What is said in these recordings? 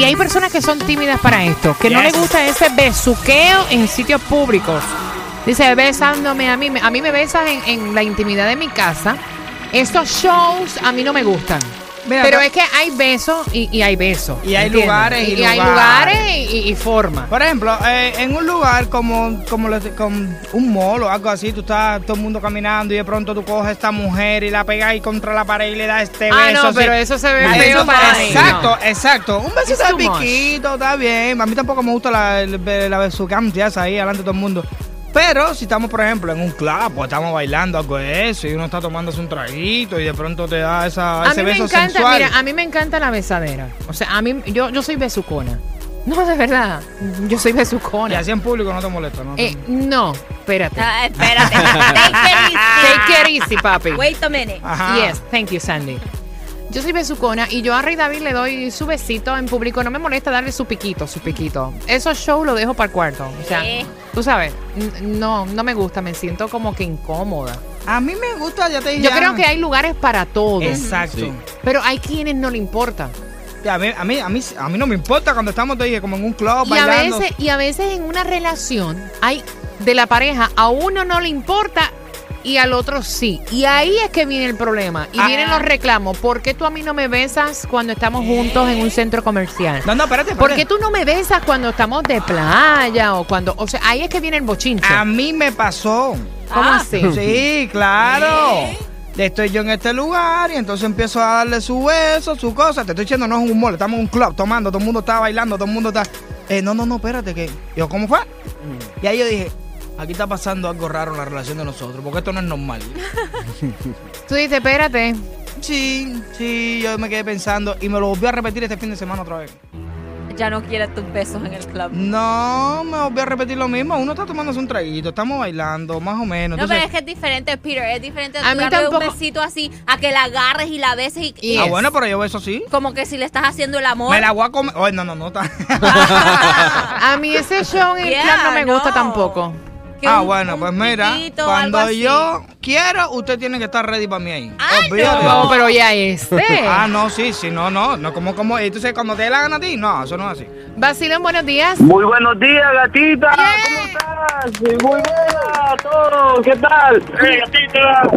Y hay personas que son tímidas para esto, que no les gusta ese besuqueo en sitios públicos. Dice, besándome a mí, me- a mí me besas en, en la intimidad de mi casa. Estos shows a mí no me gustan. Mira, Pero acá- es que hay besos y, y hay besos. Y hay ¿entiendes? lugares y hay lugares. lugares y, y- formas. Por ejemplo, eh, en un lugar como, como lo- un mall o algo así, tú estás todo el mundo caminando y de pronto tú coges a esta mujer y la pegas ahí contra la pared y le das este Ah, beso. no, así. pero eso se ve Ah, feo para mí, Exacto, no. exacto. Un besito de piquito, está bien. A mí tampoco me gusta la, la, la besucamtias ahí delante de todo el mundo. Pero si estamos, por ejemplo, en un club o estamos bailando algo de eso y uno está tomándose un traguito y de pronto te da esa, A ese mí me beso encanta, sensual. mira, a mí me encanta la besadera. O sea, a mí, yo, yo soy besucona. No, de verdad, yo soy y besucona. así en público no te molesta, ¿no? Eh, no, espérate. Ah, espérate. Take it easy. Take it easy, papi. Wait a minute. Ajá. Yes, thank you, Sandy. Yo soy besucona y yo a Rey David le doy su besito en público. No me molesta darle su piquito, su piquito. Esos shows lo dejo para el cuarto. O sea, tú sabes, no, no me gusta. Me siento como que incómoda. A mí me gusta, ya te dije. Yo creo que hay lugares para todo. Exacto. Pero hay quienes no le importa. Ya, A mí, a, mí, a, mí, a mí no me importa cuando estamos, te dije, como en un club Y a, veces, y a veces en una relación hay de la pareja, a uno no le importa y al otro sí. Y ahí es que viene el problema. Y Ah. vienen los reclamos. ¿Por qué tú a mí no me besas cuando estamos juntos en un centro comercial? No, no, espérate, ¿Por espérate. qué tú no me besas cuando estamos de playa o cuando... O sea, ahí es que viene el bochinche. A mí me pasó. ¿Cómo Ah. así? Sí, claro. Estoy yo en este lugar y entonces empiezo a darle su beso, su cosa. Te estoy diciendo, no es un mall, estamos en un club tomando, todo el mundo está bailando, todo el mundo está. Eh, no, no, no, espérate, que. Yo, ¿cómo fue? Y ahí yo dije, aquí está pasando algo raro en la relación de nosotros, porque esto no es normal. Tú dices, espérate. Sí, sí, yo me quedé pensando y me lo volví a repetir este fin de semana otra vez. Ya no quieres tus besos en el club. No, me volví a repetir lo mismo. Uno está tomándose un traguito, estamos bailando, más o menos. No, Entonces- pero es que es diferente, Peter. Es diferente A tú mí darle un tampoco- besito así a que la agarres y la beses y. Ah, bueno, pero yo beso así. como que si le estás haciendo el amor. Me la voy a comer. Ay, no, no, no. está- A mí ese show en el Yeah, club no me gusta no. tampoco. Que ah, un- bueno, un pues mira, piquito, cuando yo quiero, usted tiene que estar ready para mí ahí. Olvídate. No, pero ya este. Ah, no, sí, sí, no, no, no, como, como, entonces cuando te dé la gana a ti, no, eso no es así. Vacilón, buenos días. Muy buenos días, gatita. ¿Cómo estás? Muy buena a todos. ¿Qué tal?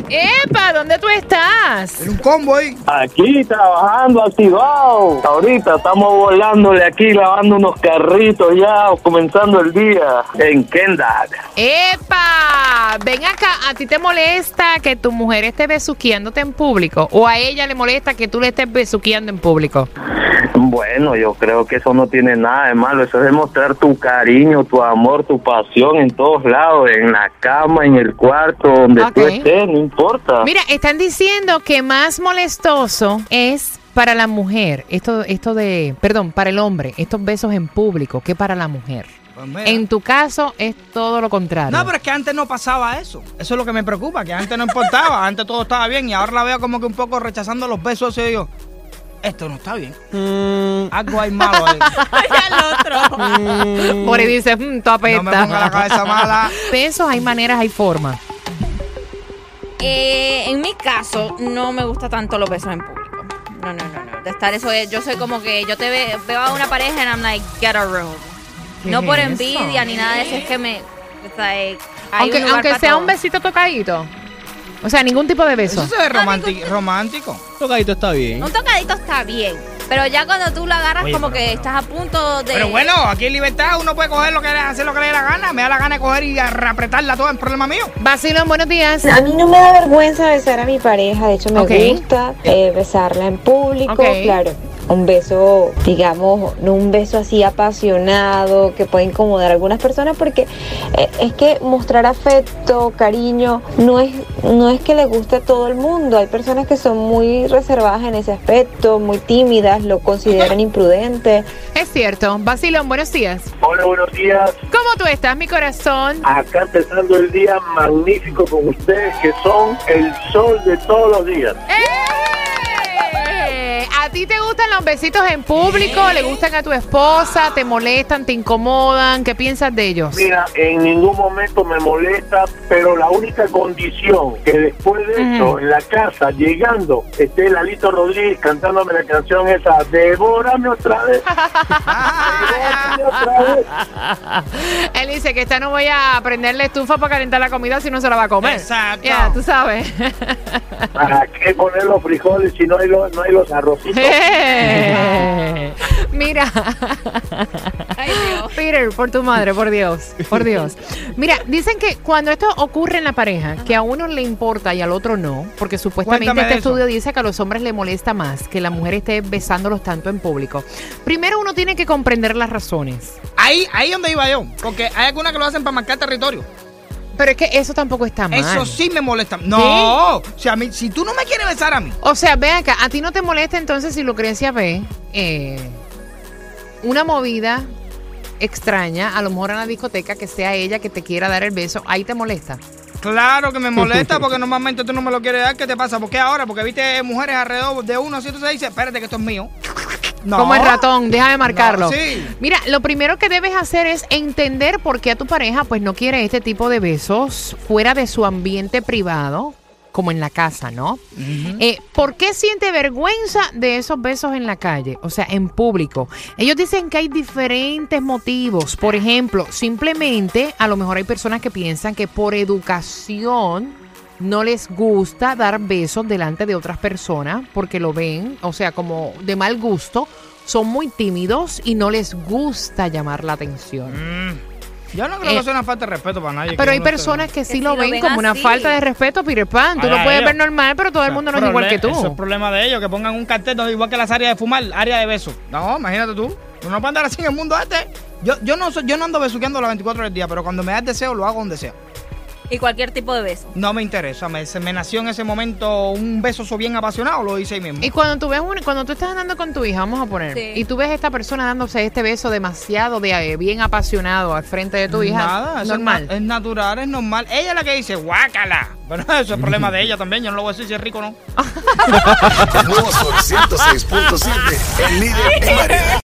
¡Epa! ¿Dónde tú estás? En un combo ahí. Aquí trabajando, activado. Ahorita estamos volándole aquí, lavando unos carritos ya, comenzando el día en Kendall. ¡Epa! Ven acá, ¿a ti te molesta que tu mujer esté besuqueándote en público? ¿O a ella le molesta que tú le estés besuqueando en público? Bueno, yo creo que eso no tiene nada de malo. Eso es demostrar tu cariño, tu amor, tu pasión en todos lados, en la cama, en el cuarto, donde tú Ok. estés, no importa. Mira, están diciendo que más molestoso es para la mujer, esto, esto de, perdón, para el hombre, estos besos en público, que para la mujer. Pues. En tu caso es todo lo contrario. No, pero es que antes no pasaba eso. Eso es lo que me preocupa, que antes no importaba, antes todo estaba bien y ahora la veo como que un poco rechazando los besos y yo, esto no está bien. Algo hay malo ahí. el otro. Por ahí dice, mmm, tú No me ponga la cabeza mala. Besos, hay maneras, hay formas. Eh, en mi caso, no me gusta tanto los besos en público. No, no, no, no. De estar eso, es- yo soy como que yo te ve- veo a una pareja and I'm like, get a room. ¿Qué No es por eso? envidia ni nada de eso, es que me. Aunque, aunque sea todo. un besito tocadito. O sea, ningún tipo de beso. Eso se ve romántico. romántico. Tocadito está bien. Un tocadito está bien. Pero ya cuando tú la agarras, Oye, como pero- que pero- estás a punto de. Pero bueno, aquí en libertad uno puede coger lo que le hacer lo que le dé la gana. Me da la gana de coger y apretarla toda, el problema mío. Vacilón, buenos días. A mí no me da vergüenza besar a mi pareja, de hecho me gusta eh, besarla en público, claro. Un beso, digamos, no un beso así apasionado que puede incomodar a algunas personas porque eh, es que mostrar afecto, cariño, no es, no es que le guste a todo el mundo. Hay personas que son muy reservadas en ese aspecto, muy tímidas, lo consideran imprudente. Es cierto. Vacilón, buenos días. Hola, buenos días. ¿Cómo tú estás, mi corazón? Acá empezando el día magnífico con ustedes que son el sol de todos los días. ¡Eh! ¿A ti te gustan los besitos en público? ¿Le gustan a tu esposa? ¿Te molestan? ¿Te incomodan? ¿Qué piensas de ellos? Mira, en ningún momento me molesta, pero la única condición que después de eso, en la casa, llegando, esté Lalito Rodríguez cantándome la canción esa, Devórame otra vez. Devórame otra vez. Él dice que esta no voy a prenderle estufa para calentar la comida si no se la va a comer. Exacto. Ya, tú sabes. ¿Para qué poner los frijoles si no hay los, no hay los Eh. Mira. Ay, Dios. Peter, por tu madre, por Dios, por Dios. Mira, dicen que cuando esto ocurre en la pareja, que a uno le importa y al otro no, porque supuestamente Cuéntame este estudio dice que a los hombres le molesta más que la mujer esté besándolos tanto en público. Primero uno tiene que comprender las razones. Ahí, ahí donde iba yo. Porque hay algunas que lo hacen para marcar territorio. Pero es que eso tampoco está mal. Eso sí me molesta. No, o sea, a mí, si tú no me quieres besar a mí, O sea, ve acá, a ti no te molesta entonces si Lucrecia ve eh, una movida extraña, a lo mejor en la discoteca, que sea ella que te quiera dar el beso, ahí te molesta. claro que me molesta porque normalmente tú no me lo quieres dar. ¿Qué te pasa? ¿Por qué ahora? Porque viste mujeres alrededor de uno, así tú se dice, espérate que esto es mío. No. Como el ratón, déjame marcarlo. No, sí. Mira, lo primero que debes hacer es entender por qué a tu pareja pues no quiere este tipo de besos fuera de su ambiente privado, como en la casa, ¿no? Eh, ¿Por qué siente vergüenza de esos besos en la calle? O sea, en público. Ellos dicen que hay diferentes motivos. Por ejemplo, simplemente a lo mejor hay personas que piensan que por educación no les gusta dar besos delante de otras personas porque lo ven, o sea, como de mal gusto. Son muy tímidos y no les gusta llamar la atención. Mm. Yo no creo Eh, que sea una falta de respeto para nadie. Pero hay personas que sí lo ven ven como una falta de respeto, Peter Pan. Tú lo puedes ellos. ver normal, pero todo el mundo no es igual que tú. Eso es problema de ellos, que pongan un cartel donde igual que las áreas de fumar, área de besos. No, imagínate tú. Tú no puedes andar así en el mundo este. Yo, yo, no, soy- yo no ando besuqueando las 24 del día, pero cuando me da el deseo, lo hago donde sea. Y cualquier tipo de beso. No me interesa. Me, se me nació en ese momento un beso so bien apasionado, lo hice ahí mismo. Y cuando tú ves un- cuando tú estás andando con tu hija, vamos a poner, Sí. y tú ves a esta persona dándose este beso demasiado de eh, bien apasionado al frente de tu hija, Nada, eso normal. Es, na- es natural, es normal. Ella es la que dice, guácala. Bueno, eso es problema de ella también. Yo no lo voy a decir si es rico o no. Nuevo Sol 106.7, el líder en.